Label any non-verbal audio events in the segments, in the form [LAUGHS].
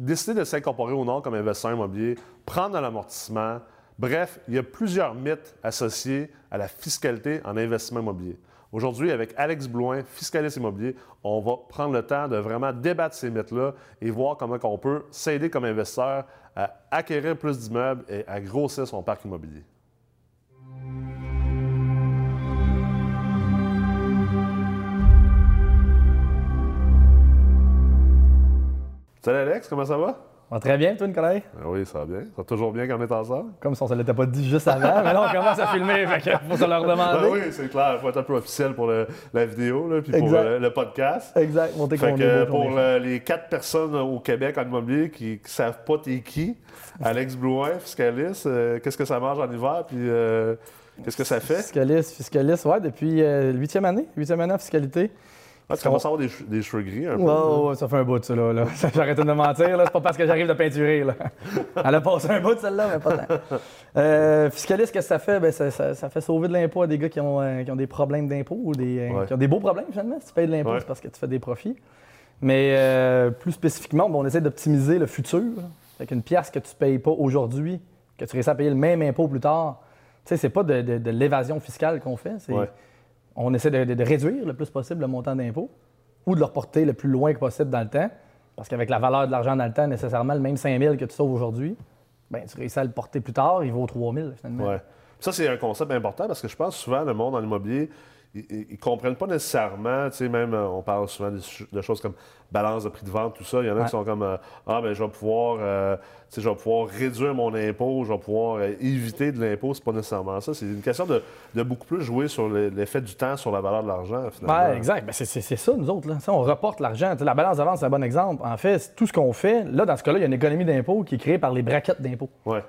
décider de s'incorporer ou non comme investisseur immobilier, prendre un amortissement. Bref, il y a plusieurs mythes associés à la fiscalité en investissement immobilier. Aujourd'hui, avec Alex Blouin, fiscaliste immobilier, on va prendre le temps de vraiment débattre ces mythes-là et voir comment on peut s'aider comme investisseur à acquérir plus d'immeubles et à grossir son parc immobilier. Salut Alex, comment ça va? très bien, toi, Nicolas? Ah oui, ça va bien. Ça va toujours bien quand on est ensemble. Comme si on ne se l'était pas dit juste avant, mais là, on commence à filmer, fait faut se leur demander. Ben oui, c'est clair. Il faut être un peu officiel pour la vidéo, là, puis pour le, podcast. Exact, monter fait que Pour les quatre personnes au Québec en immobilier qui ne savent pas t'es qui, Alex Blouin, fiscaliste, euh, qu'est-ce que ça mange en hiver, puis euh, qu'est-ce que ça fait? Fiscaliste, fiscaliste, ouais, depuis euh, huitième année, huitième année en fiscalité. Ah, tu commences à avoir des, cheveux gris un peu. Ouais, ça fait un bout, ça, là. là. [LAUGHS] J'arrête de mentir, là. C'est pas parce que j'arrive de peinturer, là. [LAUGHS] Elle a passé un bout, celle-là, mais pas tant. Euh, fiscaliste, qu'est-ce que ça fait? Ben, ça, fait sauver de l'impôt à des gars qui ont, euh, qui ont des problèmes d'impôt ou des, euh, qui ont des beaux problèmes, finalement. Si tu payes de l'impôt, c'est parce que tu fais des profits. Mais euh, plus spécifiquement, on essaie d'optimiser le futur. Avec une pièce que tu ne payes pas aujourd'hui, que tu réussis à payer le même impôt plus tard. Tu sais, c'est pas de, de l'évasion fiscale qu'on fait. C'est on essaie de, réduire le plus possible le montant d'impôt ou de le reporter le plus loin que possible dans le temps. Parce qu'avec la valeur de l'argent dans le temps, nécessairement, le même 5 000 que tu sauves aujourd'hui, ben, tu réussis à le porter plus tard, il vaut 3 000 finalement. Ouais. Ça, c'est un concept important parce que je pense souvent le monde en immobilier, ils ne comprennent pas nécessairement, tu sais, même, euh, on parle souvent de, choses comme balance de prix de vente, tout ça. Il y en a qui sont comme, euh, ah, ben je vais pouvoir, euh, je vais pouvoir réduire mon impôt, je vais pouvoir éviter de l'impôt. C'est pas nécessairement ça. C'est une question de, beaucoup plus jouer sur l'effet du temps sur la valeur de l'argent, finalement. Oui, exact. Ben, c'est ça, nous autres. Là. on reporte l'argent. La balance de vente, c'est un bon exemple. En fait, tout ce qu'on fait, là, dans ce cas-là, il y a une économie d'impôt qui est créée par les braquettes d'impôt. Ouais.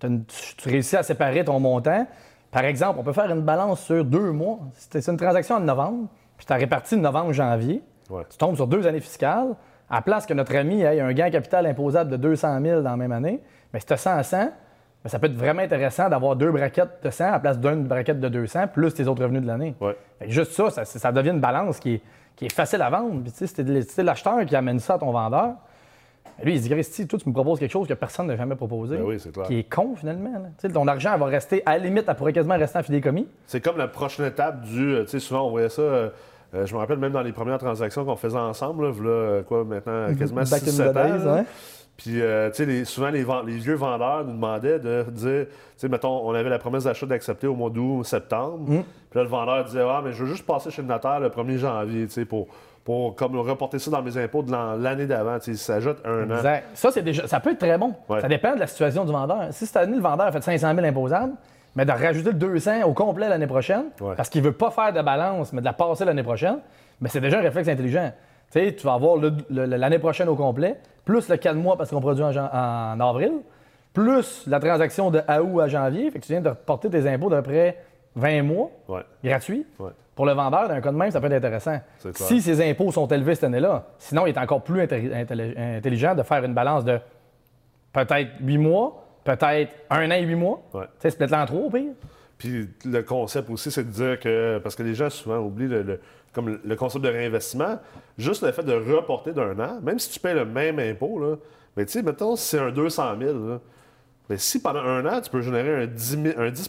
Tu réussis à séparer ton montant. Par exemple, on peut faire une balance sur deux mois. C'est une transaction en novembre, puis tu as réparti de novembre-janvier. Tu tombes sur deux années fiscales. À place que notre ami ait un gain capital imposable de 200 000 dans la même année, mais si tu as 100 à 100, ça peut être vraiment intéressant d'avoir deux braquettes de 100 à la place d'une braquette de 200, plus tes autres revenus de l'année. Juste ça, ça, devient une balance qui est, facile à vendre. Puis, c'est l'acheteur qui amène ça à ton vendeur. Lui, il dit Christy, toi, tu me proposes quelque chose que personne n'a jamais proposé. Ben oui, c'est clair. Qui est con, finalement. Ton argent va rester, à la limite, elle pourrait quasiment rester en fidéicommis. C'est comme la prochaine étape du. Euh, tu sais, souvent, on voyait ça. Euh, euh, je me rappelle même dans les premières transactions qu'on faisait ensemble, là, quoi, maintenant, [LAUGHS] quasiment 6-7 ans. Puis, tu sais, souvent, les, vieux vendeurs nous demandaient de dire, tu sais, mettons, on avait la promesse d'achat d'accepter au mois d'août, septembre. Mm. Puis là, le vendeur disait, ah, mais je veux juste passer chez le notaire le 1er janvier, tu sais, pour pour comme reporter ça dans mes impôts de l'année d'avant. Ça ajoute un an. Ça, c'est déjà, ça peut être très bon. Ça dépend de la situation du vendeur. Si cette année, le vendeur a fait 500 000 imposables, mais de rajouter le 200 au complet l'année prochaine, parce qu'il ne veut pas faire de balance, mais de la passer l'année prochaine, mais c'est déjà un réflexe intelligent. tu vas avoir l'année prochaine au complet, plus le 4 mois parce qu'on produit en, avril, plus la transaction de août à janvier. Fait que tu viens de reporter tes impôts d'après 20 mois, gratuits pour le vendeur, d'un cas de même, ça peut être intéressant. Si ses impôts sont élevés cette année-là, sinon, il est encore plus intelligent de faire une balance de peut-être huit mois, peut-être un an et huit mois. Ouais. Tu sais, peut-être en trois au pire. Puis le concept aussi, c'est de dire que, parce que les gens souvent oublient le, comme le concept de réinvestissement, juste le fait de reporter d'un an, même si tu payes le même impôt, là, mais tu sais, mettons, si c'est un 200 000, là, mais si pendant un an, tu peux générer un 10, un 10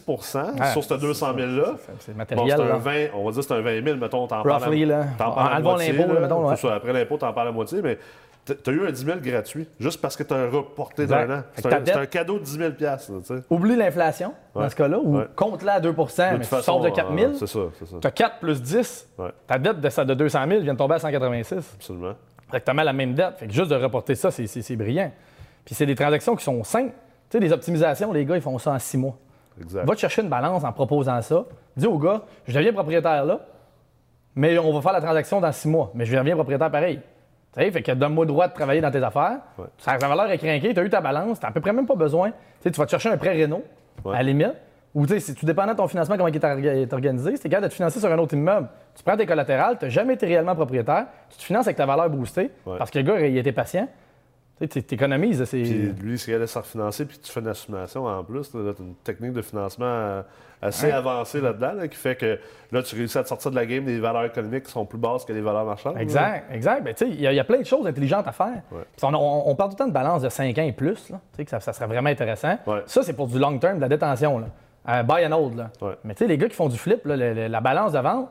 sur ce 200 000-là, c'est matériel. Bon, un 20, on va dire que c'est un 20 000, mettons, t'en parles, à, là. T'en parles à moitié. l'impôt, mettons. après l'impôt, t'en parles à moitié, mais tu as eu un 10 000 gratuit, juste parce que tu as reporté d'un an. C'est un, cadeau de 10 000 là, Oublie l'inflation, dans ce cas-là, ou compte-la à 2 mais tu sors de 4 000. c'est ça, c'est ça. Tu as 4 plus 10. Ta dette de, de 200 000 vient de tomber à 186. Absolument. Exactement la même dette. Fait que juste de reporter ça, c'est brillant. Puis c'est des transactions qui sont simples. Tu sais, des optimisations, les gars, ils font ça en six mois. Exact. Va te chercher une balance en proposant ça. Dis au gars, je deviens propriétaire là, mais on va faire la transaction dans six mois, mais je deviens propriétaire pareil. Tu sais, fait que donne-moi le droit de travailler dans tes affaires. Ça, va valeur est craquée, tu as eu ta balance, tu à peu près même pas besoin. Tu vas te chercher un prêt Renault, à la limite. Ou tu sais, si tu dépends de ton financement, comment il est organisé, c'est capable de te financer sur un autre immeuble. Tu prends tes collatérales, tu n'as jamais été réellement propriétaire, tu te finances avec ta valeur boostée parce que le gars, il était patient. Tu économises. Puis lui, s'il allait se refinancer, puis tu fais une assumation en plus, tu as une technique de financement assez avancée là-dedans, qui fait que là, tu réussis à te sortir de la game des valeurs économiques qui sont plus basses que les valeurs marchandes. Exact, exact. Ben, il y, a plein de choses intelligentes à faire. On, parle tout le temps de balance de 5 ans et plus, là, que ça, ça, serait vraiment intéressant. Ça, c'est pour du long term, de la détention. Là. Euh, buy and hold. Là. Mais tu sais, les gars qui font du flip, la balance de vente,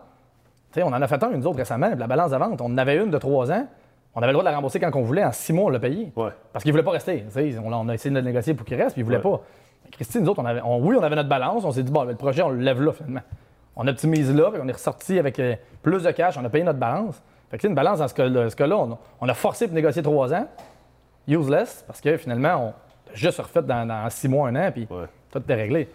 on en a fait un, une autre récemment, la balance de vente, on en avait une de 3 ans. On avait le droit de la rembourser quand on voulait. En six mois, on l'a payé. Parce qu'il ne voulait pas rester. On, a essayé de négocier pour qu'il reste, puis il ne voulait pas. Christine, nous autres, on avait, oui, on avait notre balance. On s'est dit, bon, le projet, on le lève là, finalement. On optimise là, puis on est ressorti avec euh, plus de cash. On a payé notre balance. Fait que, une balance dans ce cas-là, on, a forcé pour négocier trois ans. Useless, parce que finalement, on a juste refait dans, six mois, un an, puis tout est réglé.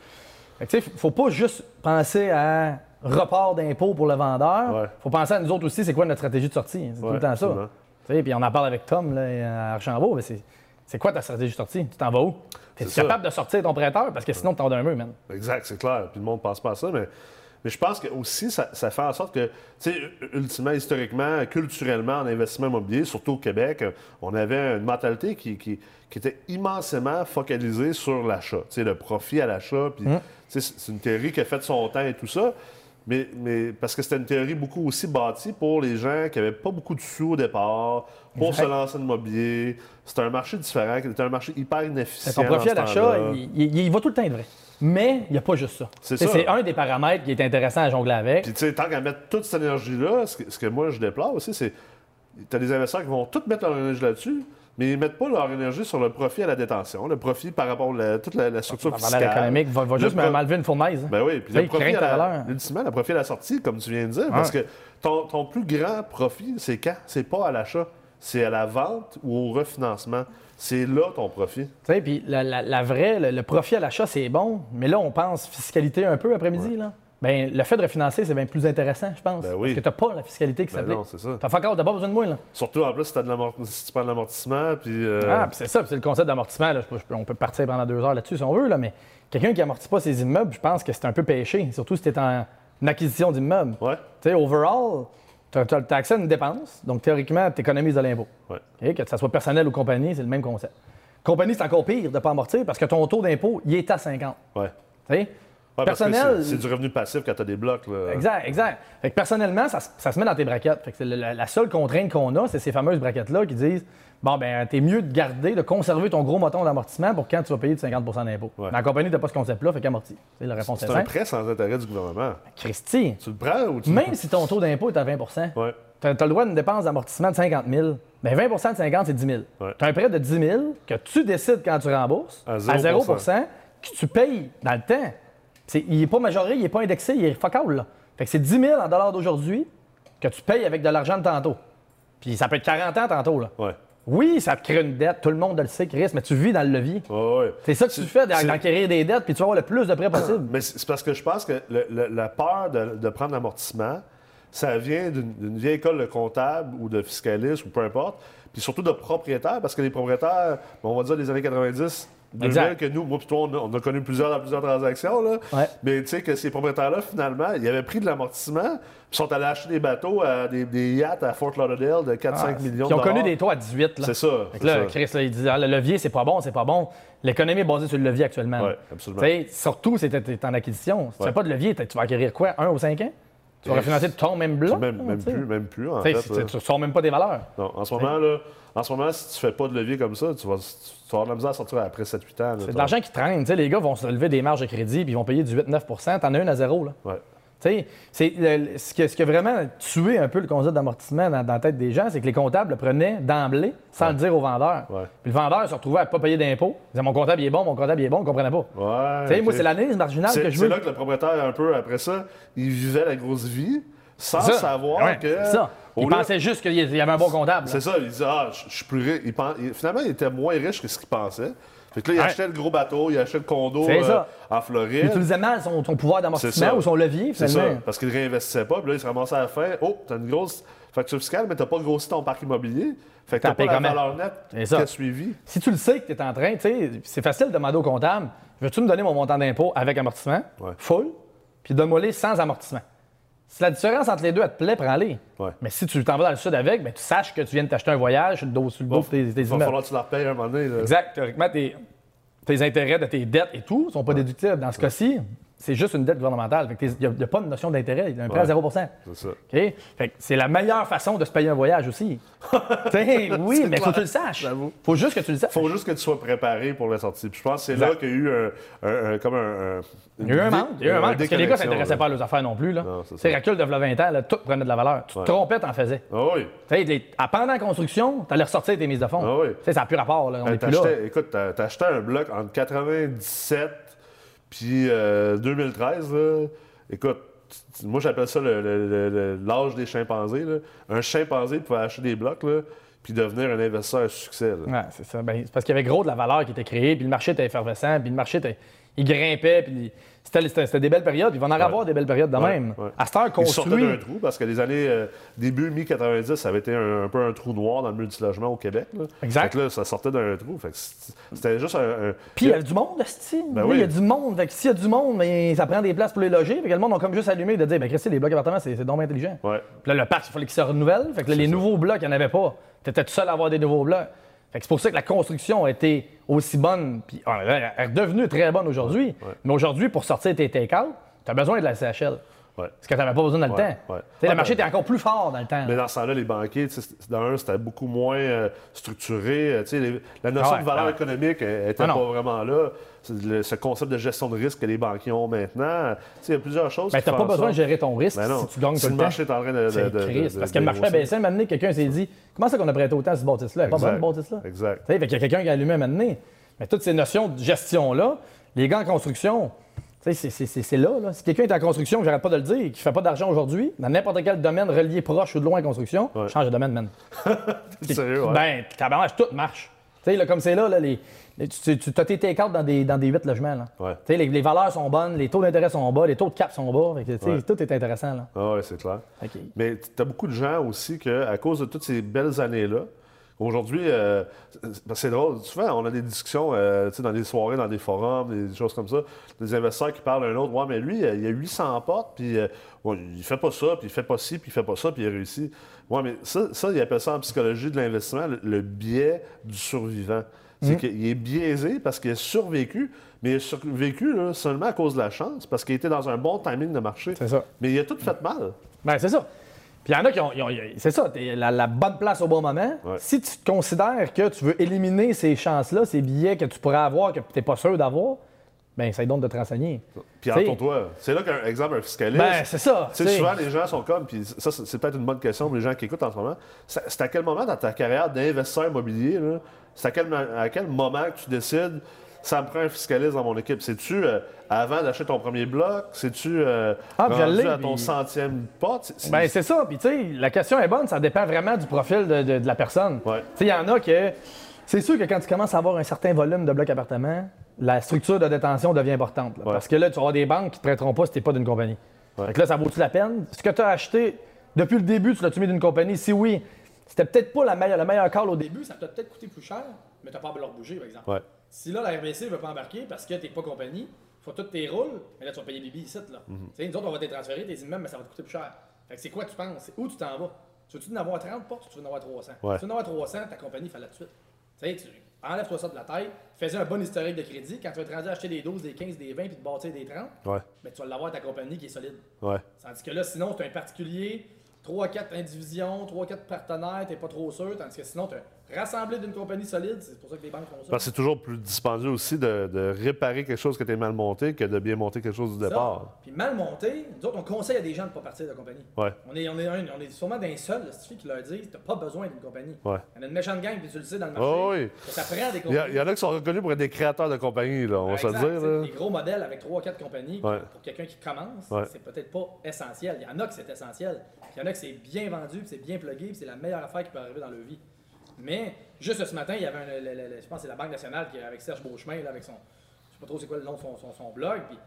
Fait que, il ne faut pas juste penser à report d'impôts pour le vendeur. Il faut penser à nous autres aussi, c'est quoi notre stratégie de sortie? C'est tout le temps ça. Puis on en parle avec Tom là, à Archambault, mais c'est quoi ta stratégie de sortie? Tu t'en vas où? Tu es capable de sortir ton prêteur? Parce que sinon, tu t'en d'un mur, même. Exact, c'est clair. Puis le monde ne pense pas à ça, mais, mais je pense que aussi ça, ça, fait en sorte que, tu sais, ultimement, historiquement, culturellement, en investissement immobilier, surtout au Québec, on avait une mentalité qui, qui, qui était immensément focalisée sur l'achat, tu sais, le profit à l'achat. Puis, hum. c'est une théorie qui a fait son temps et tout ça. Mais, mais, parce que c'était une théorie beaucoup aussi bâtie pour les gens qui n'avaient pas beaucoup de sous au départ, pour se lancer dans l'immobilier. C'était un marché différent, c'était un marché hyper inefficient. Ton profit à l'achat, il, va tout le temps être vrai. Mais il n'y a pas juste ça. C'est un des paramètres qui est intéressant à jongler avec. Puis, tu sais, tant qu'à mettre toute cette énergie-là, ce, ce, que moi je déplore aussi, c'est. Tu as des investisseurs qui vont tout mettre leur énergie là-dessus, mais ils ne mettent pas leur énergie sur le profit à la détention, le profit par rapport à toute la, structure fiscale. économique va, va juste m'enlever une fournaise. Ben oui, puis le profit, à la, le profit à la sortie, comme tu viens de dire, parce que ton, ton, plus grand profit, c'est quand? C'est pas à l'achat, c'est à la vente ou au refinancement. C'est là ton profit. Tu sais, puis la, la, vraie, le, profit à l'achat, c'est bon, mais là, on pense fiscalité un peu après-midi, là. Bien, le fait de refinancer, c'est bien plus intéressant, je pense. Ben oui. Parce que tu n'as pas la fiscalité qui ben s'applique. Non, c'est ça. Tu n'as pas besoin de moi. Là. Surtout en plus si, as de si tu prends de l'amortissement. Puis, euh... Ah, puis c'est ça. c'est le concept d'amortissement. On peut partir pendant deux heures là-dessus si on veut. Là, mais quelqu'un qui n'amortit pas ses immeubles, je pense que c'est un peu péché. Surtout si tu es en acquisition d'immeubles. Ouais. Tu sais, overall, tu as, accès à une dépense. Donc, théoriquement, tu économises de l'impôt. Ouais. Que ce soit personnel ou compagnie, c'est le même concept. Compagnie, c'est encore pire de ne pas amortir parce que ton taux d'impôt, il est à 50. Ouais. Tu personnel. C'est du revenu passif quand tu as des blocs. Exact, exact. Fait que personnellement, ça, se met dans tes braquettes. Fait que la, seule contrainte qu'on a, c'est ces fameuses braquettes-là qui disent Bon, ben, t'es mieux de garder, de conserver ton gros moton d'amortissement pour quand tu vas payer de 50% d'impôt. Dans la compagnie, t'as pas ce concept-là, fait qu'amorti. C'est la réponse C'est un prêt sans intérêt du gouvernement. Christy. Tu le prends ou tu Même si ton taux d'impôt est à 20 ouais. tu as, le droit d'une dépense d'amortissement de 50 000. Ben 20% de 50, c'est 10 000. Tu as un prêt de 10 000 que tu décides quand tu rembourses à 0%, que tu payes dans le temps il n'est pas majoré, il n'est pas indexé, il est fuck là. Fait que c'est 10 000 en dollars d'aujourd'hui que tu payes avec de l'argent de tantôt. Puis ça peut être 40 ans tantôt. Là. Ouais. Oui, ça te crée une dette, tout le monde le sait, Chris, mais tu vis dans le levier. C'est ça que tu fais, d'acquérir des dettes, puis tu vas avoir le plus de prêts possible. [COUGHS] Mais c'est parce que je pense que la peur de, prendre l'amortissement, ça vient d'une vieille école de comptable ou de fiscaliste ou peu importe, puis surtout de propriétaires, parce que les propriétaires, on va dire les années 90, exact. que nous, moi on a, connu plusieurs, plusieurs transactions. Là. Mais tu sais que ces propriétaires-là, finalement, ils avaient pris de l'amortissement, puis sont allés acheter des bateaux, à des, yachts à Fort Lauderdale de 4-5 ah, millions Ils ont connu des taux à 18. C'est ça. là, Chris, il dit ah, le levier, c'est pas bon, c'est pas bon. L'économie est basée sur le levier actuellement. Oui, absolument. surtout, c'est en acquisition. Si tu n'as pas de levier, tu vas acquérir quoi, un ou cinq ans? Tu vas refinancer ton même bloc? Même, même plus, même plus, en fait. Tu ne sors même pas des valeurs. Non, en ce moment, là, en ce moment, si tu fais pas de levier comme ça, tu vas, tu vas avoir de la misère à sortir après 7-8 ans. C'est de l'argent qui traîne. les gars vont se lever des marges de crédit puis ils vont payer du 8-9% T'en as une à zéro. Là. Ouais. C'est, ce, qui, ce qui a vraiment tué un peu le concept d'amortissement dans, la tête des gens, c'est que les comptables le prenaient d'emblée sans le dire au vendeur. Puis le vendeur se retrouvait à ne pas payer d'impôts. Il disait Mon comptable il est bon, mon comptable il est bon, on ne comprenait pas. Ouais, Moi, c'est l'analyse marginale que je veux. C'est là que le propriétaire, un peu après ça, il vivait la grosse vie sans savoir que. Ça. Il pensait juste qu'il y avait un bon comptable. C'est ça. Il disait Ah, je suis plus riche. Finalement, il était moins riche que ce qu'il pensait. Fait que là, il achetait le gros bateau, il achetait le condo euh, en Floride. Il utilisait mal son, pouvoir d'amortissement ou son levier, C'est ça, parce qu'il ne réinvestissait pas. Puis là, il se ramassait à la fin. Oh, t'as une grosse facture fiscale, mais t'as pas grossi ton parc immobilier. Fait que t'as pas la valeur nette qui a suivi. Si tu le sais que tu es en train, tu sais, c'est facile de demander au comptable veux-tu me donner mon montant d'impôt avec amortissement, full, puis donne-moi-les sans amortissement. Si la différence entre les deux, elle te plaît, prends-les. Mais si tu t'en vas dans le sud avec, ben, tu saches que tu viens de t'acheter un voyage sur le dos, sur le dos tes, Il va falloir que tu la repayes un moment donné. Exact. Théoriquement, tes, tes intérêts de tes dettes et tout sont pas déductibles. Dans ce cas-ci, c'est juste une dette gouvernementale. Il n'y a, pas de notion d'intérêt. Il y a un prêt à 0% C'est ça. c'est la meilleure façon de se payer un voyage aussi. [LAUGHS] oui, mais il faut que tu le saches. Il faut juste que tu le saches. Il faut juste que tu sois préparé pour la sortie. je pense que c'est là qu'il y a eu un, comme un, il y a eu un manque. Il y a eu un manque parce que les gars ne s'intéressaient pas à leurs affaires non plus. C'est recul de 20 ans, tout prenait de la valeur. Tu te trompais, t'en faisais. Ah oui. pendant la construction, tu allais ressortir tes mises de fonds. Ah oui. Ça n'a plus rapport. Là. On est plus là. Écoute, tu as acheté un bloc entre 97 puis 2013, euh, écoute, moi j'appelle ça l'âge des chimpanzés. Un chimpanzé pouvait acheter des blocs, là, puis devenir un investisseur à succès. Ouais, c'est ça. Ben, c'est parce qu'il y avait gros de la valeur qui était créée, puis le marché était effervescent, puis le marché il grimpait, puis c'était des belles périodes. Il va en avoir des belles périodes de même. À cette heure, construit... D'un trou, parce que les années euh, début mi-90, ça avait été un, peu un trou noir dans le multilogement au Québec. Exact. Fait là, ça sortait d'un trou. c'était juste un... Puis il y a du monde, style. Ben oui. Il y a du monde. Fait que s'il y a du monde, mais ça prend des places pour les loger. Fait que le monde a comme juste allumé de dire, ben Christy, les blocs appartements, c'est donc intelligent. Puis là, le parc, il fallait qu'il se renouvelle. Fait que les nouveaux blocs, il n'y en avait pas. Tu étais tout seul à avoir des nouveaux blocs. C'est pour ça que la construction a été aussi bonne, puis ah, elle est devenue très bonne aujourd'hui. Mais aujourd'hui, pour sortir tes take-out, tu as besoin de la CHL. Parce que tu n'avais pas besoin dans le temps. le marché était encore plus fort dans le temps. Mais dans ce temps-là, les banquiers, d'un, c'était beaucoup moins euh, structuré. Euh, la notion ah de valeur économique n'était ah pas vraiment là. ce concept de gestion de risque que les banquiers ont maintenant. Il y a plusieurs choses. Ben, tu n'as pas besoin de gérer ton risque ben si tu gagnes si tout le marché est en train de. de, parce que le marché a baissé, un quelqu'un s'est dit Comment ça qu'on a prêté autant à ce bâtisse-là? pas besoin de bâtisse-là. Exact. Il y a quelqu'un qui a allumé un moment Mais toutes ces notions de gestion-là, les gars en construction, c'est là, là. Si quelqu'un est en construction, j'arrête pas de le dire, qui ne fait pas d'argent aujourd'hui, dans n'importe quel domaine relié proche ou de loin en construction, change de domaine, man. [LAUGHS] sérieux, ouais. Ben, tabarnak, tout marche. Tu sais, là, comme c'est là, là, les, tu, tu as tes take dans des, dans des 8 logements. Là. Ouais. Les, les, valeurs sont bonnes, les taux d'intérêt sont bas, les taux de cap sont bas. Tout est intéressant. Là. Ah oui, c'est clair. Mais tu as beaucoup de gens aussi que, à cause de toutes ces belles années-là, Aujourd'hui, euh, c'est drôle. Souvent, on a des discussions euh, dans des soirées, dans des forums, des choses comme ça. Des investisseurs qui parlent à un autre. Ouais, mais lui, il y a 800 portes, puis euh, il fait pas ça, puis il fait pas ci, puis il fait pas ça, puis il réussit. Ouais, mais ça, ça il appelle ça en psychologie de l'investissement le, biais du survivant. C'est mmh. qu'il est biaisé parce qu'il a survécu, mais il a survécu seulement à cause de la chance, parce qu'il était dans un bon timing de marché. C'est ça. Mais il a tout fait mal. Ben, c'est ça. Puis il y en a qui ont. c'est ça, la, la, bonne place au bon moment. Si tu considères que tu veux éliminer ces chances-là, ces billets que tu pourrais avoir, que tu n'es pas sûr d'avoir, ben essaye donc de te renseigner. Puis entends-toi, c'est là qu'un exemple, un fiscaliste. Ben, c'est ça. Souvent, les gens sont comme, puis ça, c'est peut-être une bonne question pour les gens qui écoutent en ce moment. C'est à quel moment dans ta carrière d'investisseur immobilier, c'est à quel, à quel moment que tu décides ça me prend un fiscaliste dans mon équipe. C'est-tu euh, avant d'acheter ton premier bloc? C'est-tu euh, ah, rendu à ton centième pote? Ben, c'est ça. Puis, tu sais, la question est bonne. Ça dépend vraiment du profil de, la personne. Tu sais, il y en a que... C'est sûr que quand tu commences à avoir un certain volume de blocs appartements, la structure de détention devient importante. Parce que là, tu avoir des banques qui ne te prêteront pas si tu n'es pas d'une compagnie. Donc là, ça vaut-tu la peine? Ce que tu as acheté depuis le début, tu l'as-tu mis d'une compagnie? Si oui, c'était peut-être pas la meilleure, le meilleur call au début, ça t'a peut-être coûté plus cher, mais tu n'as pas à leur bouger, par exemple. Si là, la RBC ne veut pas embarquer parce que tu n'es pas compagnie, il faut toutes tes rôles, mais là, tu vas payer Bibi ici. Là. Mm -hmm. Nous autres, on va te transférer, tes immeubles, mais ça va te coûter plus cher. Fait que c'est quoi tu penses? Où tu t'en vas? Tu veux-tu en avoir 30 portes ou tu veux en avoir 300? Ouais. Si tu veux en avoir 300, ta compagnie fait là tout de suite. Tu sais, tu enlèves-toi ça de la tête, fais un bon historique de crédit. Quand tu vas te rendre à acheter des 12, des 15, des 20 puis te bâtir des 30, ouais. ben, tu vas l'avoir ta compagnie qui est solide. Ouais. Tandis que là, sinon, tu un particulier, 3-4 indivisions, 3-4 partenaires, tu pas trop sûr. Tandis que sinon, tu rassembler d'une compagnie solide, c'est pour ça que les banques font ça. Parce que c'est toujours plus dispendieux aussi de, réparer quelque chose que tu mal monté que de bien monter quelque chose du départ. Puis mal monté, nous autres, on conseille à des gens de ne pas partir de la compagnie. Ouais. On, est, on, est on est sûrement d'un seul, qui leur dit tu n'as pas besoin d'une compagnie. Ouais. On a une méchante gang, puis tu le sais dans le marché. Oh oui. Ça prend des compagnies. Il y, en a qui sont reconnus pour être des créateurs de compagnies, là, on va se dire. Là. Des gros modèles avec 3-4 compagnies, pour quelqu'un qui commence, c'est peut-être pas essentiel. Il y en a qui c'est essentiel. Il y en a qui c'est bien vendu, puis c'est bien plugué, puis c'est la meilleure affaire qui peut arriver dans leur vie. Mais juste ce matin, il y avait un, je pense c'est la Banque nationale qui avec Serge Beauchemin, là, avec son, je sais pas trop c'est quoi le nom de son, son, blog, puis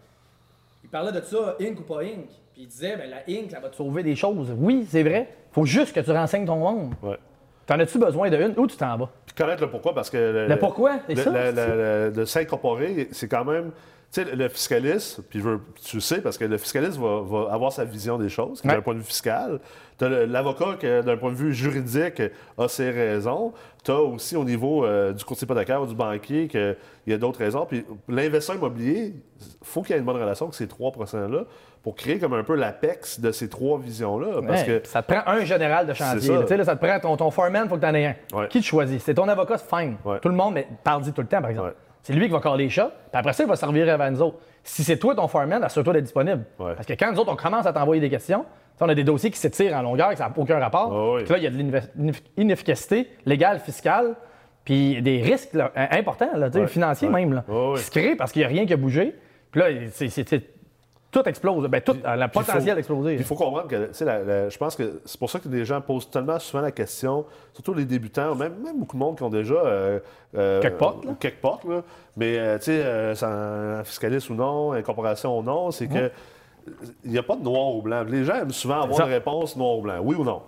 il parlait de ça, Inc ou pas Inc. Puis il disait, ben, la Inc, ça va te sauver des choses. Oui, c'est vrai. faut juste que tu renseignes ton monde. Ouais. T'en as-tu besoin d'une ou tu t'en vas? Puis connaître le pourquoi, parce que. Le, pourquoi, c'est ça? Le, le, s'incorporer, c'est quand même Tu sais, le fiscaliste, puis tu sais, parce que le fiscaliste va, avoir sa vision des choses, d'un point de vue fiscal. Tu as l'avocat qui, d'un point de vue juridique, a ses raisons. Tu as aussi au niveau euh, du courtier hypothécaire ou du banquier qu'il y a d'autres raisons. Puis l'investisseur immobilier, il faut qu'il y ait une bonne relation avec ces trois là pour créer comme un peu l'apex de ces trois visions-là. Parce que... Ça te prend un général de chantier. Ça. ça te prend ton, ton foreman, il faut que tu en aies un. Qui te choisit? C'est ton avocat, c'est fine. Tout le monde, mais parle-y tout le temps, par exemple. C'est lui qui va caler les chats, puis après ça, il va servir à nous autres. Si c'est toi ton foreman, assure-toi d'être disponible. Parce que quand nous autres, on commence à t'envoyer des questions, on a des dossiers qui s'étirent en longueur, que ça n'a aucun rapport. Puis là, il y a de l'inefficacité légale, fiscale, puis des risques importants, financiers même, là, qui se créent parce qu'il n'y a rien qui a bougé. Puis là, c'est tout explose. Ben, tout a le potentiel d'exploser. Il faut comprendre que, je pense que c'est pour ça que les gens posent tellement souvent la question, surtout les débutants, même, même beaucoup de monde qui ont déjà. Euh, euh là. Quelques portes, là. Mais, euh, tu sais, euh, un fiscaliste ou non, une corporation ou non, c'est que il n'y a pas de noir ou blanc. Les gens aiment souvent avoir une réponse noir ou blanc, oui ou non.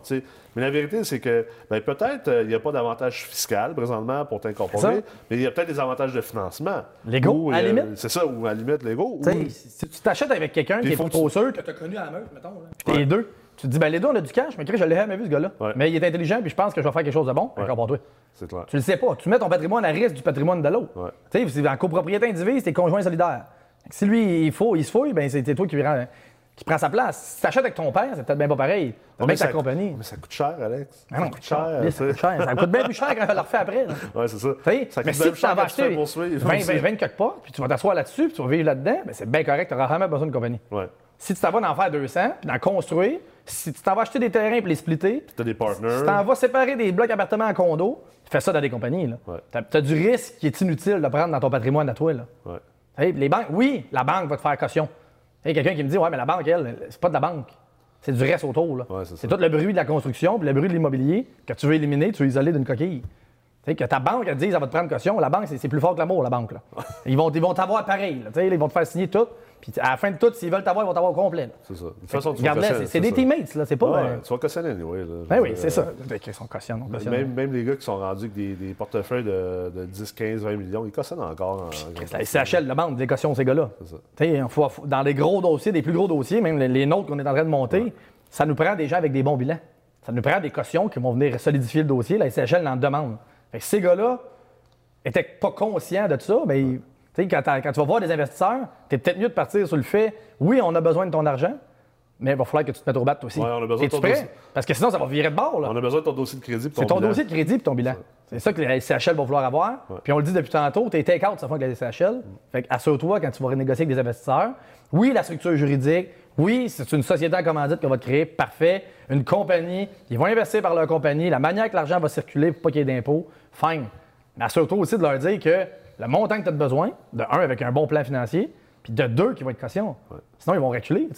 Mais la vérité, c'est que ben, peut-être euh, il n'y a pas d'avantage fiscal présentement pour t'incorporer, mais il y a peut-être des avantages de financement. Légaux, à la limite. C'est ça, ou à la limite légaux. Si tu t'achètes avec quelqu'un qui est trop sûr que tu as connu à la meute, mettons, là, les deux, tu te dis, ben les deux, on a du cash, mais je l'ai jamais vu, ce gars-là. Mais il est intelligent, puis je pense que je vais faire quelque chose de bon. Encore pour toi. C'est clair. Tu le sais pas. Tu mets ton patrimoine à risque du patrimoine de l'autre. Tu sais, en copropriété individuelle, c'est conjoint solidaire. Si lui, il, faut, il se fouille, ben c'est toi qui, qui prend sa place. Si tu achètes avec ton père, c'est peut-être bien pas pareil. Bien ta compagnie. Mais ça coûte cher, Alex. Ah non, ça coûte cher. Ça coûte, cher. ça coûte bien plus cher quand elle le refait après. Oui, c'est ça. ça mais si tu t'en vas acheter 20, 20, 20 quelque part, puis tu vas t'asseoir là-dessus, puis tu vas vivre là-dedans, ben c'est bien correct, tu n'auras jamais besoin de compagnie. Ouais. Si tu t'en vas en faire 200, puis d'en construire, si tu t'en vas acheter des terrains et les splitter, tu des partners. Si tu t'en vas séparer des blocs appartements en condo, fais ça dans des compagnies. Tu as, du risque qui est inutile de prendre dans ton patrimoine à toi. Là. Ouais. Les banques, oui, la banque va te faire caution. Il y a quelqu'un qui me dit Ouais, mais la banque, elle, c'est pas de la banque. C'est du reste autour. c'est tout le bruit de la construction puis le bruit de l'immobilier que tu veux éliminer, tu veux isoler d'une coquille. Tu sais, que ta banque, elle te dise, elle va te prendre caution. La banque, c'est plus fort que l'amour, la banque. Là. ils vont ils vont t'avoir pareil. Là, ils vont te faire signer tout. Puis à la fin de tout, s'ils veulent t'avoir, ils vont t'avoir au complet. C'est ça. De toute façon, tu Regarde c'est des teammates, là. C'est pas. Ouais, Tu vas cautionner, oui. Ben oui, c'est ça. Ils sont cautionnés. Même, même, les gars qui sont rendus avec des, des portefeuilles de, de, 10, 15, 20 millions, ils cautionnent encore. En, la SCHL demande des cautions, ces gars-là. C'est ça. Dans les gros dossiers, des plus gros dossiers, même les, nôtres qu'on est en train de monter, ça nous prend des gens avec des bons bilans. Ça nous prend des cautions qui vont venir solidifier le dossier. La SCHL en demande. Fait ces gars-là étaient pas conscients de ça, mais quand, quand, tu vas voir des investisseurs, tu es peut-être mieux de partir sur le fait oui, on a besoin de ton argent, mais il va falloir que tu te mettes au bat aussi. Ouais, on a besoin de ton prêt? Parce que sinon, ça va virer de bord. Là. On a besoin de ton dossier de crédit C'est ton, dossier de crédit et ton bilan. C'est ça que les CHL vont vouloir avoir. Puis on le dit depuis tantôt, tes take-out, ça fait que les CHL. Fait assure-toi quand tu vas renégocier avec des investisseurs. Oui, la structure juridique. Oui, c'est une société en commandite qu'on va te créer. Parfait. Une compagnie. Ils vont investir par leur compagnie. La manière que l'argent va circuler pour pas qu'il y ait d'impôts. Fine. Mais assure-toi aussi de leur dire que le montant que tu as besoin, de un, avec un bon plan financier, puis de deux, qui vont être caution. Sinon, ils vont reculer.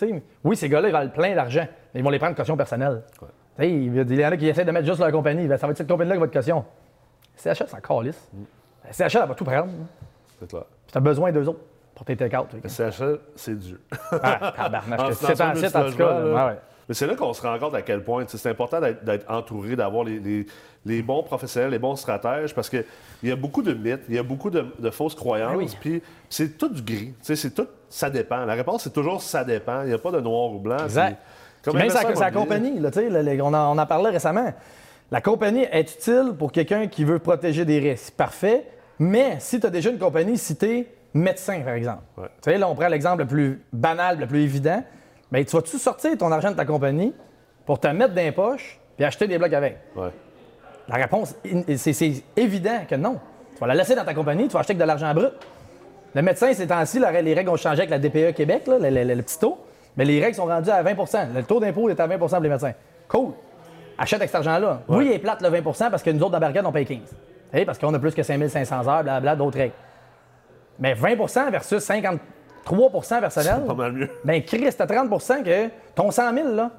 Oui, ces gars-là, ils valent plein d'argent, mais ils vont les prendre caution personnelle. Il y en a qui essaient de mettre juste leur compagnie. Ça va être cette compagnie-là qui va être caution. CHL, c'est encore lisse. Mm. CHL, elle va tout prendre. C'est clair. Puis tu as besoin d'eux autres pour tes take-out. CHL, c'est dur. ah, tabarnak. [LAUGHS] C'est en tout cas. Mais c'est là qu'on se rend compte à quel point c'est important d'être entouré, d'avoir les, bons professionnels, les bons stratèges, parce qu'il y a beaucoup de mythes, il y a beaucoup de, fausses croyances, puis c'est tout du gris. C'est tout, ça dépend. La réponse, c'est toujours ça dépend. Il n'y a pas de noir ou blanc. Exact. même sa, compagnie, là, on, en, on en parlait récemment. La compagnie est utile pour quelqu'un qui veut protéger des risques. Parfait. Mais si tu as déjà une compagnie, si tu es médecin, par exemple. là, on prend l'exemple le plus banal, le plus évident. Mais tu vas-tu sortir ton argent de ta compagnie pour te mettre dans les poches et acheter des blocs avec? La réponse, c'est évident que non. Tu vas la laisser dans ta compagnie, tu vas acheter avec de l'argent brut. Le médecin, ces temps-ci, les règles ont changé avec la DPE Québec, le, petit taux. Mais les règles sont rendues à 20% Le taux d'impôt est à 20% pour les médecins. Cool. Achète avec cet argent-là. Oui, il est plate le 20% parce que nous autres, dans Barricade, on paye 15 Parce qu'on a plus que 5500 heures, blablabla, d'autres règles. Mais 20% versus 50 3% personnel. C'est pas mal mieux. Ben, Chris, t'as 30% que ton 100 000 là,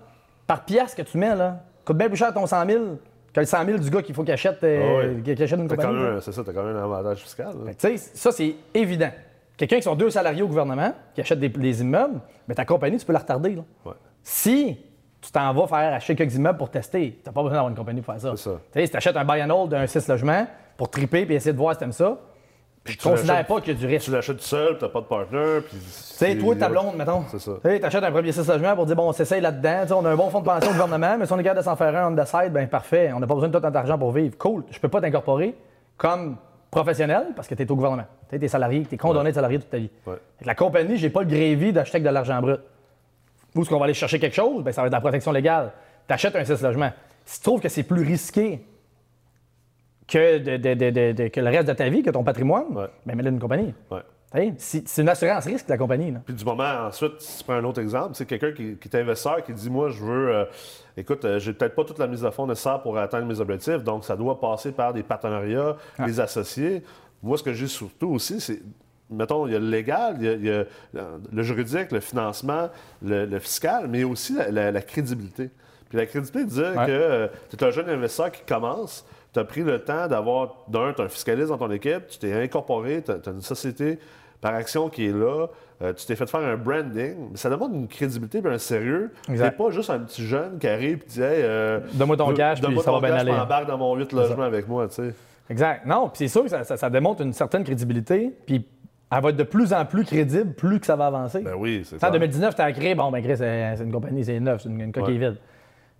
par pièce que tu mets, là, coûte bien plus cher ton 100 000 que le 100 000 du gars qu'il faut qu'il achète, euh, ah achète une compagnie. C'est ça, t'as quand même un avantage fiscal. Tu sais, ça, c'est évident. Quelqu'un qui sont deux salariés au gouvernement, qui achète des, immeubles, mais ta compagnie, tu peux la retarder. Là. Ouais. Si tu t'en vas faire acheter quelques immeubles pour tester, t'as pas besoin d'avoir une compagnie pour faire ça. C'est ça. Tu sais, si t'achètes un buy and hold d'un 6 logements pour triper et essayer de voir si t'aimes ça, je ne considère pas qu'il y a du risque. Tu l'achètes seul, tu n'as pas de partner. Tu sais, toi, ta blonde, mettons. C'est ça. Tu achètes un premier 6 logements pour dire, bon, on s'essaye là-dedans. on a un bon fonds de pension au gouvernement, mais si on est capable de s'en faire un on the side, ben parfait. On n'a pas besoin de tout notre argent pour vivre. Cool. Je peux pas t'incorporer comme professionnel parce que tu es au gouvernement. Tu es salarié, tu es condamné de salarié toute ta vie. la compagnie, j'ai pas le grévi d'acheter de l'argent brut. Vous, ce qu'on va aller chercher quelque chose, ben, ça va être de la protection légale. Tu achètes un 6 logements. Si tu trouves que c'est plus risqué que, que le reste de ta vie, que ton patrimoine, ouais. ben mets-le une compagnie. C'est une assurance risque, la compagnie. Puis du moment, ensuite, si tu prends un autre exemple, c'est quelqu'un qui, est investisseur qui dit Moi, je veux, euh, écoute, euh, j'ai peut-être pas toute la mise à fond nécessaire pour atteindre mes objectifs, donc ça doit passer par des partenariats, des associés. Moi, ce que j'ai surtout aussi, c'est mettons, il y a le légal, il y a, le juridique, le financement, le, fiscal, mais aussi la, crédibilité. Puis la crédibilité dit que euh, tu es un jeune investisseur qui commence, tu as pris le temps d'avoir, d'un, tu un fiscaliste dans ton équipe, tu t'es incorporé, tu as, une société par action qui est là, euh, tu t'es fait faire un branding, mais ça demande une crédibilité et un sérieux. Tu n'es pas juste un petit jeune qui arrive et dit hey, euh, Donne-moi ton cash, puis ça va bien aller. embarque dans mon 8 logements avec moi. Tu sais. Exact. Non, puis c'est sûr que ça, ça, démontre une certaine crédibilité, puis elle va être de plus en plus crédible plus que ça va avancer. Ben oui, c'est ça. En 2019, tu as créé, bon, ben, c'est une compagnie, c'est neuf, c'est une, coquille vide.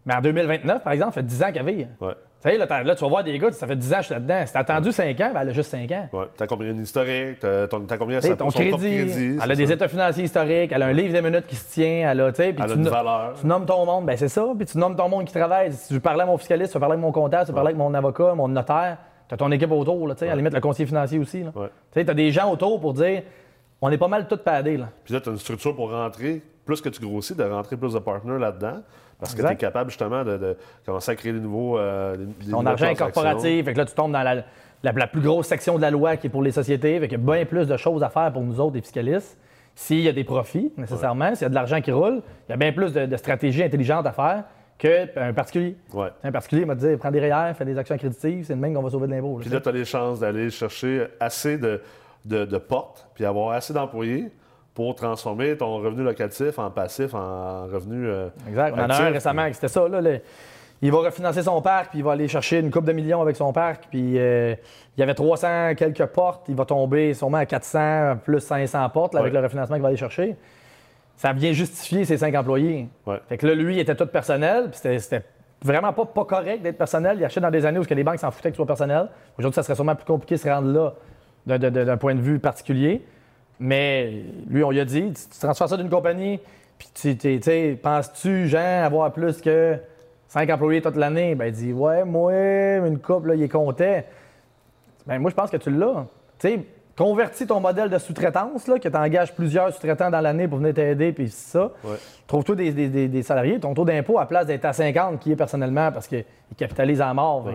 Mais en 2029, par exemple, ça fait 10 ans qu'elle vit. Ouais. Tu sais, là, là, tu vas voir des gars, ça fait 10 ans que je suis là-dedans. Si t'as attendu 5 ans, ben, elle a juste 5 ans. Ouais. T'as combien d'historique, t'as combien ton, ton crédit, crédit Elle a des états financiers historiques, elle a un livre des minutes qui se tient, elle a, tu sais, elle a une valeur. Tu nommes ton monde, ben c'est ça, puis tu nommes ton monde qui travaille. Si tu parlais à mon fiscaliste, tu parlais avec mon comptable, tu parlais avec mon avocat, mon notaire, t'as ton équipe autour, là, tu sais, à la limite le conseiller financier aussi. Tu sais, t'as des gens autour pour dire, on est pas mal tout padés, là. Puis là, t'as une structure pour rentrer, plus que tu grossis, de rentrer plus de partenaires là-dedans. Parce que tu es capable justement de, commencer à créer des nouveaux. Euh, Ton argent est corporatif, fait que là, tu tombes dans la, plus grosse section de la loi qui est pour les sociétés. Fait qu'il y a bien plus de choses à faire pour nous autres, les fiscalistes. S'il y a des profits, nécessairement, s'il y a de l'argent qui roule, il y a bien plus de, stratégies intelligentes à faire qu'un particulier. Un particulier m'a dit prends des REER, fais des actions accréditives, c'est le même qu'on va sauver de l'impôt. Puis là, tu as les chances d'aller chercher assez de, de portes, puis avoir assez d'employés pour transformer ton revenu locatif en passif, en revenu. Euh, exact. On en a un récemment c'était ça. Là, il va refinancer son parc, puis il va aller chercher une coupe de millions avec son parc. Puis euh, il y avait 300 quelques portes. Il va tomber sûrement à 400 plus 500 portes avec le refinancement qu'il va aller chercher. Ça vient justifier ses cinq employés. Fait que là, lui, il était tout personnel. Puis c'était vraiment pas, pas correct d'être personnel. Il achetait dans des années où les banques s'en foutaient que ce soit personnel. Aujourd'hui, ça serait sûrement plus compliqué de se rendre là d'un point de vue particulier. Mais lui, on lui a dit, tu, transfères ça d'une compagnie, puis tu sais, penses-tu, Jean, avoir plus que cinq employés toute l'année? Ben, il dit, ouais, moi, une couple, là, il est comptait. Ben, moi, je pense que tu l'as. Tu sais, convertis ton modèle de sous-traitance, là, que tu engages plusieurs sous-traitants dans l'année pour venir t'aider, puis ça. Trouve-toi des, des, salariés. Ton taux d'impôt, à place d'être à 50, qui est personnellement, parce qu'il capitalise à mort.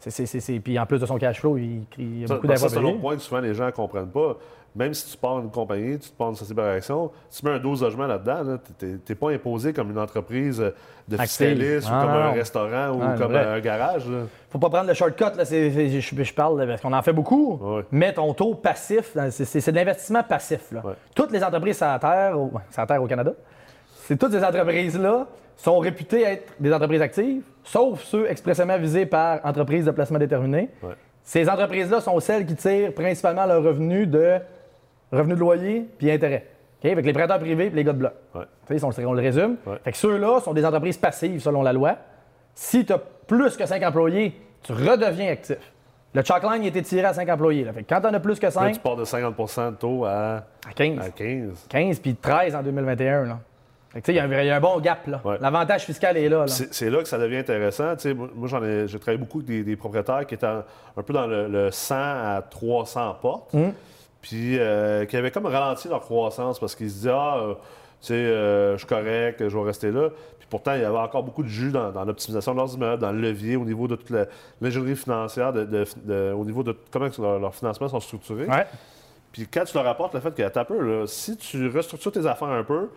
Puis en plus de son cash flow, il, il y a beaucoup d'impôts. C'est un autre point que souvent les gens ne comprennent pas même si tu pars une compagnie, tu te pars une société par action, tu mets un 12 logements là-dedans, tu n'es pas imposé comme une entreprise de fiscaliste ou comme un restaurant ou comme un garage. ne faut pas prendre le shortcut, là, je, parle parce qu'on en fait beaucoup. Mets ton taux passif, c'est de l'investissement passif. Toutes les entreprises sur terre, au, terre au Canada, c'est toutes ces entreprises-là sont réputées être des entreprises actives, sauf ceux expressément visés par entreprises de placement déterminé. Ces entreprises-là sont celles qui tirent principalement leurs revenus de revenu de loyer, puis intérêt. Avec les prêteurs privés et les gars de bloc. Ouais. On, le résume. Fait que ceux-là sont des entreprises passives selon la loi. Si tu as plus que 5 employés, tu redeviens actif. Le chalkline était tiré à 5 employés. Fait que quand tu en as plus que 5. Là, tu pars de 50 de taux à, à 15. À 15. 15 puis 13 en 2021. Là. Il y, a un bon gap. là. L'avantage fiscal est là. C'est là que ça devient intéressant. moi, j'en ai, j'ai travaillé beaucoup avec des, propriétaires qui étaient un peu dans le, 100 à 300 portes. Hum puis euh, qui avaient comme ralenti leur croissance parce qu'ils se disaient Ah, euh, tu sais, euh, je suis correct, je vais rester là. Puis pourtant, il y avait encore beaucoup de jus dans, l'optimisation de leurs immeubles, dans le levier, au niveau de toute l'ingénierie financière, au niveau de comment leurs financements sont structurés. Puis quand tu leur apportes le fait que, as peu, si tu restructures tes affaires un peu,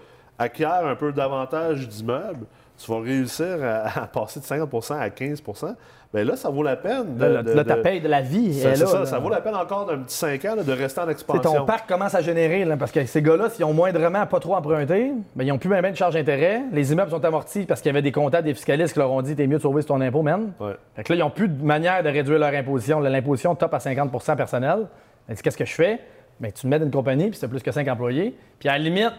acquiers un peu davantage d'immeubles, tu vas réussir à, [LAUGHS] passer de 50% à 15% bien là, ça vaut la peine. De, là, ta paye de la vie c'est ça, ça vaut la peine encore d'un petit 5 ans de rester en expansion. ton parc commence à générer, parce que ces gars-là, s'ils ont moindrement pas trop emprunté, bien, ils n'ont plus même de charge d'intérêt. Les immeubles sont amortis parce qu'il y avait des comptables, des fiscalistes qui leur ont dit t'es mieux de sauver sur ton impôt, man. Fait que là, ils n'ont plus de manière de réduire leur imposition. L'imposition top à 50% personnel. qu'est-ce que je fais? Bien, tu te mets dans une compagnie, puis c'est plus que cinq employés. Puis à la limite,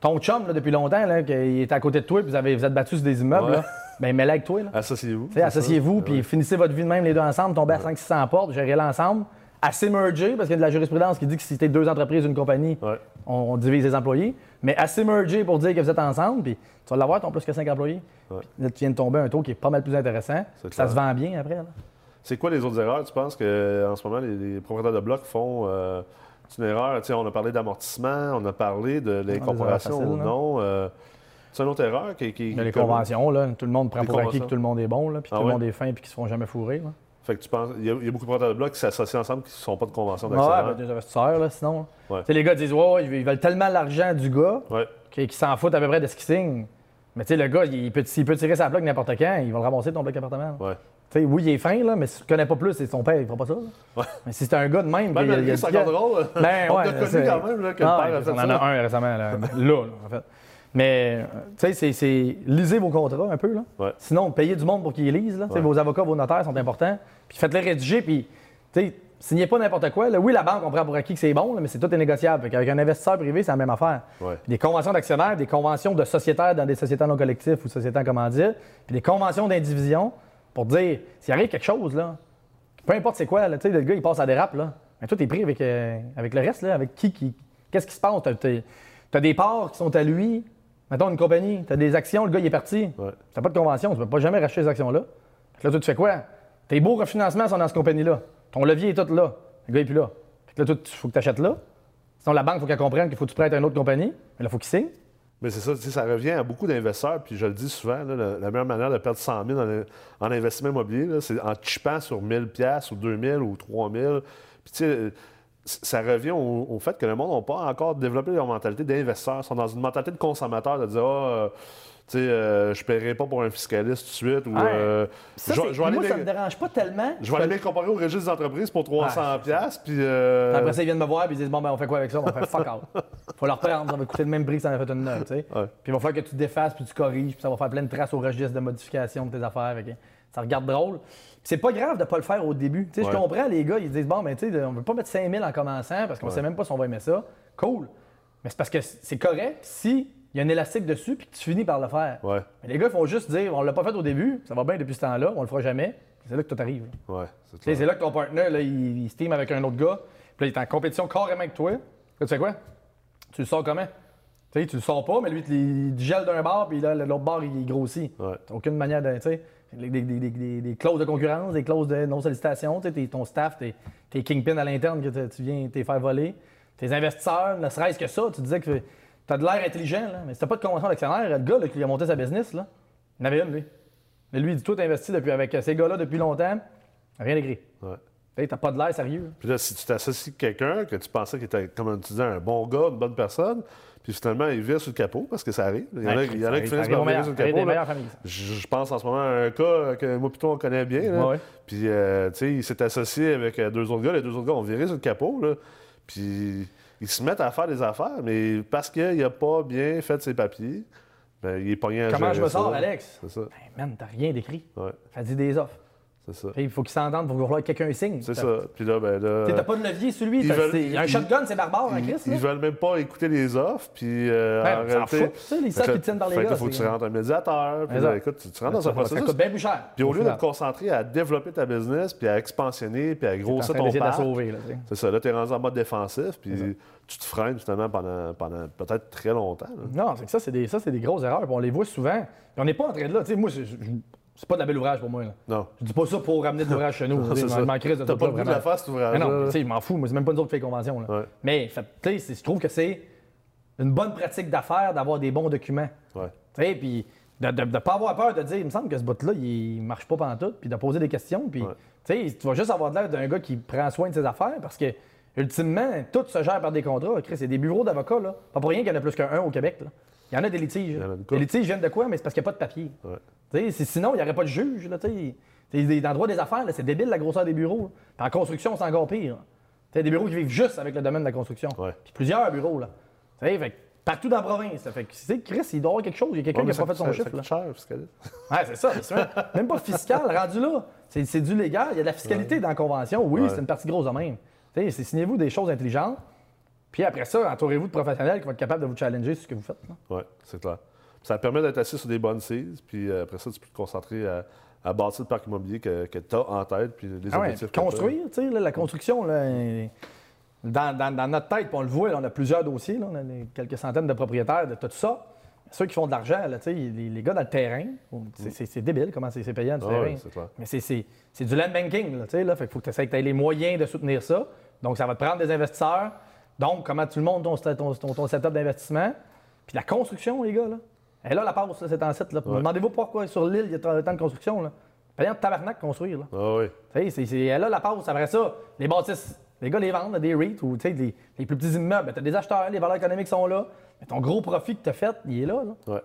ton chum, depuis longtemps, là, qui est à côté de toi, puis vous, avez, vous êtes battus sur des immeubles, là, ben, mets-le avec toi. Associez-vous. Associez-vous, puis finissez votre vie de même les deux ensemble, tombez à 500-600 portes, gérez l'ensemble. Assez mergé, parce qu'il y a de la jurisprudence qui dit que si t'es deux entreprises, une compagnie, on, divise les employés. Mais assez mergé pour dire que vous êtes ensemble, puis tu vas l'avoir ton plus que 5 employés. là, tu viens de tomber un taux qui est pas mal plus intéressant. Ça se vend bien après. C'est quoi les autres erreurs, tu penses, qu'en ce moment, les, propriétaires de blocs font? Euh, c'est une erreur. On a parlé d'amortissement, on a parlé de l'incorporation ou non. Euh, c'est une autre erreur qui. qui les conventions, là, tout le monde prend pour acquis que tout le monde est bon, là, puis ah tout le monde est fin et qu'ils ne se font jamais fourrer. Fait que tu penses. Il y, a, beaucoup de propriétaires de blocs qui s'associent ensemble qui ne sont pas de convention d'actionnaire. Ouais, ben, des investisseurs, là, sinon. Les gars disent, ouais, ils veulent tellement l'argent du gars qu'ils s'en foutent à peu près de ce qu'ils signent. Mais tu sais, le gars, il peut, tirer sa bloc n'importe quand, il va le ramasser ton bloc appartement. Ouais. Oui, il est fin, là, mais si tu ne connais pas plus, c'est son père, il fera pas ça. Ouais. Mais si c'est un gars de même. Ben, il, il, c'est encore drôle. Ben, on ouais, connu quand même là, que le père a fait On en a un récemment, là, là, en fait. Mais, tu sais, c'est lisez vos contrats un peu. Là. Sinon, payez du monde pour qu'ils lisent. Là. Vos avocats, vos notaires sont importants. Puis faites-les rédiger. Puis, tu sais, signez pas n'importe quoi. Là. Oui, la banque, on prend pour acquis que c'est bon, mais c'est tout est négociable. Avec un investisseur privé, c'est la même affaire. Des conventions d'actionnaires, des conventions de sociétaires dans des sociétés non collectifs ou sociétés en commandite, puis des conventions d'indivision pour dire s'il arrive quelque chose, là, peu importe c'est quoi, là, le gars, il passe à des raps, là. Mais toi, t'es pris avec, euh, avec le reste, là, avec qui, qui qu'est-ce qui se passe? Tu as, des parts qui sont à lui, Mettons une compagnie, tu as des actions, le gars il est parti. Ouais. Tu pas de convention, tu ne peux pas jamais racheter ces actions-là. Là, toi, tu fais quoi? Tes beaux refinancements sont dans cette compagnie-là. Ton levier est tout là. Le gars n'est plus là. là, il faut que tu achètes là. Sinon, la banque, il faut qu'elle comprenne qu'il faut que tu prêtes à une autre compagnie. Mais là, il faut qu'il signe. Mais c'est ça, ça revient à beaucoup d'investisseurs, puis je le dis souvent, la, meilleure manière de perdre 100 000 en, investissement immobilier, c'est en chipant sur 1000 pièces ou 2000 ou 3000. Puis tu sais, ça revient au, fait que le monde n'a pas encore développé leur mentalité d'investisseur. Ils sont dans une mentalité de consommateur, de dire Ah, tu sais, euh, je ne paierai pas pour un fiscaliste tout de suite. Ou, euh, ça, je, moi, ça ne me dérange pas tellement. Je vais aller bien comparer au registre des entreprises pour 300$. pièces puis, euh, Après ça, ils viennent me voir et ils disent Bon, ben, on fait quoi avec ça? On fait fuck out. [LAUGHS] faut leur perdre, ça va coûter le même prix que ça en a fait une note. Puis il va falloir que tu défasses puis tu corriges, puis ça va faire plein de traces au registre de modification de tes affaires. Ça regarde drôle. C'est pas grave de pas le faire au début. Je comprends, les gars, ils disent Bon, ben, tu sais, on veut pas mettre 5000 en commençant parce qu'on sait même pas si on va aimer ça. Cool. Mais c'est parce que c'est correct si il y a un élastique dessus puis que tu finis par le faire. Ouais. Mais les gars, ils font juste dire On l'a pas fait au début, ça va bien depuis ce temps-là, on le fera jamais. C'est là que tout arrive. Ouais, c'est là que ton partenaire, là, il, il avec un autre gars, puis là, il est en compétition carrément avec toi. Là, tu sais quoi? Tu le sors comment? Tu sais, tu le sors pas, mais lui, il gèle d'un bar, puis l'autre bar, il grossit. Ouais. aucune manière de. Des, clauses de concurrence, des clauses de non-sollicitation. Tu sais, ton staff, tes, tes kingpins à l'interne que tu viens te faire voler. Tes investisseurs, ne serait-ce que ça, tu disais que tu as de l'air intelligent, là, mais si pas de convention d'actionnaire, le gars là, qui a monté sa business, là, il en avait une, lui. Mais lui, il dit Toi, tu investi depuis, avec ces gars-là depuis longtemps, rien écrit. Ouais. Tu t'as pas de l'air sérieux. Puis là, si tu t'associes quelqu'un que tu pensais qu'il était, comme tu disais, un bon gars, une bonne personne, puis finalement, il vire sur le capot parce que ça arrive. Il y en a, il y en a qui finissent par virer sur le capot. Je, pense en ce moment à un cas que moi plutôt on connaît bien. Là. Puis, euh, tu sais, il s'est associé avec euh, deux autres gars. Les deux autres gars ont viré sur le capot. Là. Puis, ils se mettent à faire des affaires, mais parce qu'il n'a pas bien fait ses papiers, ben, il est pogné à Comment je me sors, Alex? C'est ça. Ben, man, t'as rien d'écrit. Ouais. Fait dit des offres. C'est ça. il faut qu'ils s'entendent pour que quelqu'un signe. C'est ça. Puis là, ben là. T'as pas de levier sur lui. Veulent, un shotgun, c'est barbare, hein, Chris. Ils, ils veulent même pas écouter les offres. Puis euh, ben, en réalité. Ça, les qu'ils tiennent par les gars. Il faut que tu rentres un médiateur. Puis là, écoute, tu, rentres dans un processus. Ça coûte bien plus cher. Puis au lieu de te concentrer à développer ta business, puis à expansionner, puis à grossir ton parc. C'est ça. Là, tu es rendu en mode défensif. Puis tu te freines justement pendant, pendant peut-être très longtemps. Non, c'est que ça, c'est des, des grosses erreurs. on les voit souvent. on n'est pas en train de là. Tu sais, moi, c'est pas de la belle ouvrage pour moi. Là. Non. Je dis pas ça pour ramener de l'ouvrage chez nous. [LAUGHS] c'est ça. T'as pas le goût de la faire, cet ouvrage. non, tu sais, je m'en fous. Moi, c'est même pas nous autres qui fait convention. Là. Mais, tu sais, je trouve que c'est une bonne pratique d'affaires d'avoir des bons documents. Ouais. Tu sais, puis de ne pas avoir peur de dire, il me semble que ce bout-là, il marche pas pendant tout, puis de poser des questions. Puis, tu vas juste avoir l'air d'un gars qui prend soin de ses affaires parce que, ultimement, tout se gère par des contrats. Chris, c'est des bureaux d'avocats, là. Pas pour rien qu'il y en a plus qu'un au Québec, là. Il y en a des litiges. Les litiges viennent de quoi? Mais c'est parce qu'il n'y a pas de papier. Sinon, il n'y aurait pas de juge. Là, dans le droit des affaires, c'est débile la grosseur des bureaux. en construction, c'est encore pire. Il y a des bureaux qui vivent juste avec le domaine de la construction. Puis plusieurs bureaux. Là. Fait, partout dans la province. Fait que, Chris, il doit y avoir quelque chose. Il y a quelqu'un qui n'a pas fait son chiffre. Ça cher, fiscaliste. [LAUGHS] Ouais, c'est ça. Même pas fiscal, rendu là. C'est du légal. Il y a de la fiscalité dans la convention. Oui, c'est une partie grosse de même. Signez-vous des choses intelligentes. Puis après ça, entourez-vous de professionnels qui vont être capables de vous challenger sur ce que vous faites. Oui, c'est clair. Ça permet d'être assis sur des bonnes cises, puis euh, après ça, tu peux te concentrer à, à bâtir le parc immobilier que, tu as en tête, puis les ah objectifs. construire, tu sais, la construction, là, dans, notre tête, on le voit, on a plusieurs dossiers, on a quelques centaines de propriétaires de tout ça. Ceux qui font de l'argent, les, les, gars dans le terrain, c'est débile comment c'est payant du ah terrain. Mais c'est du land banking. Là, là, fait faut que tu essaies les moyens de soutenir ça. Donc, ça va te prendre des investisseurs. Donc, comment tu le montes ton, ton, setup d'investissement? Puis la construction, les gars, là. Et là, la passe, c'est en site. Demandez-vous pourquoi sur l'île, il y a tant de construction. Là. Payant de tabarnak construire. Là. Ah oui. C'est là la passe. Après ça, les bâtisses, les gars les vendent, des REIT ou les, les plus petits immeubles. Tu as des acheteurs, les valeurs économiques sont là. Mais ton gros profit que tu as fait, il est là. là. Ouais.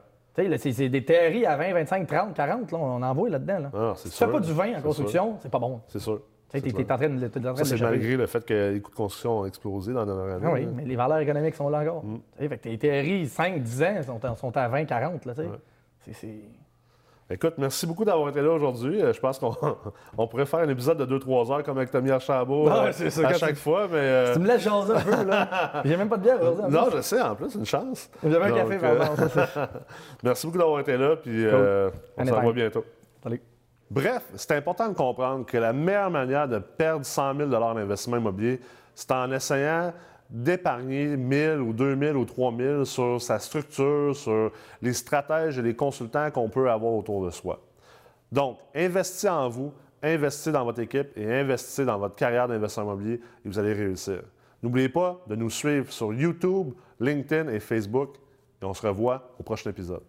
C'est des terries à 20, 25, 30, 40, là, on en voit là-dedans. Là. Ah, si tu fais pas du vin en construction, c'est pas bon. C'est sûr. Tu es, en train de, train C'est malgré le fait que les coûts de construction ont explosé dans la dernière année. Ah oui, mais les valeurs économiques sont là encore. Mm. Fait que tes terries, 5, 10 ans, sont, sont à 20, 40. Là, c'est Écoute, merci beaucoup d'avoir été là aujourd'hui. Euh, je pense qu'on [LAUGHS] pourrait faire un épisode de 2-3 heures comme avec Tommy Archambault ah euh, à chaque fois. Mais, euh, Tu me laisses jaser un peu, là. [LAUGHS] J'ai même pas de bière aujourd'hui. Non, je sais, en plus, une chance. J'avais un café, pardon. [LAUGHS] merci beaucoup d'avoir été là, puis on se revoit bientôt. Bref, c'est important de comprendre que la meilleure manière de perdre 100 000 d'investissement immobilier, c'est en essayant d'épargner 1000 ou 2000 ou 3000 sur sa structure, sur les stratèges et les consultants qu'on peut avoir autour de soi. Donc, investissez en vous, investissez dans votre équipe et investissez dans votre carrière d'investisseur immobilier et vous allez réussir. N'oubliez pas de nous suivre sur YouTube, LinkedIn et Facebook et on se revoit au prochain épisode.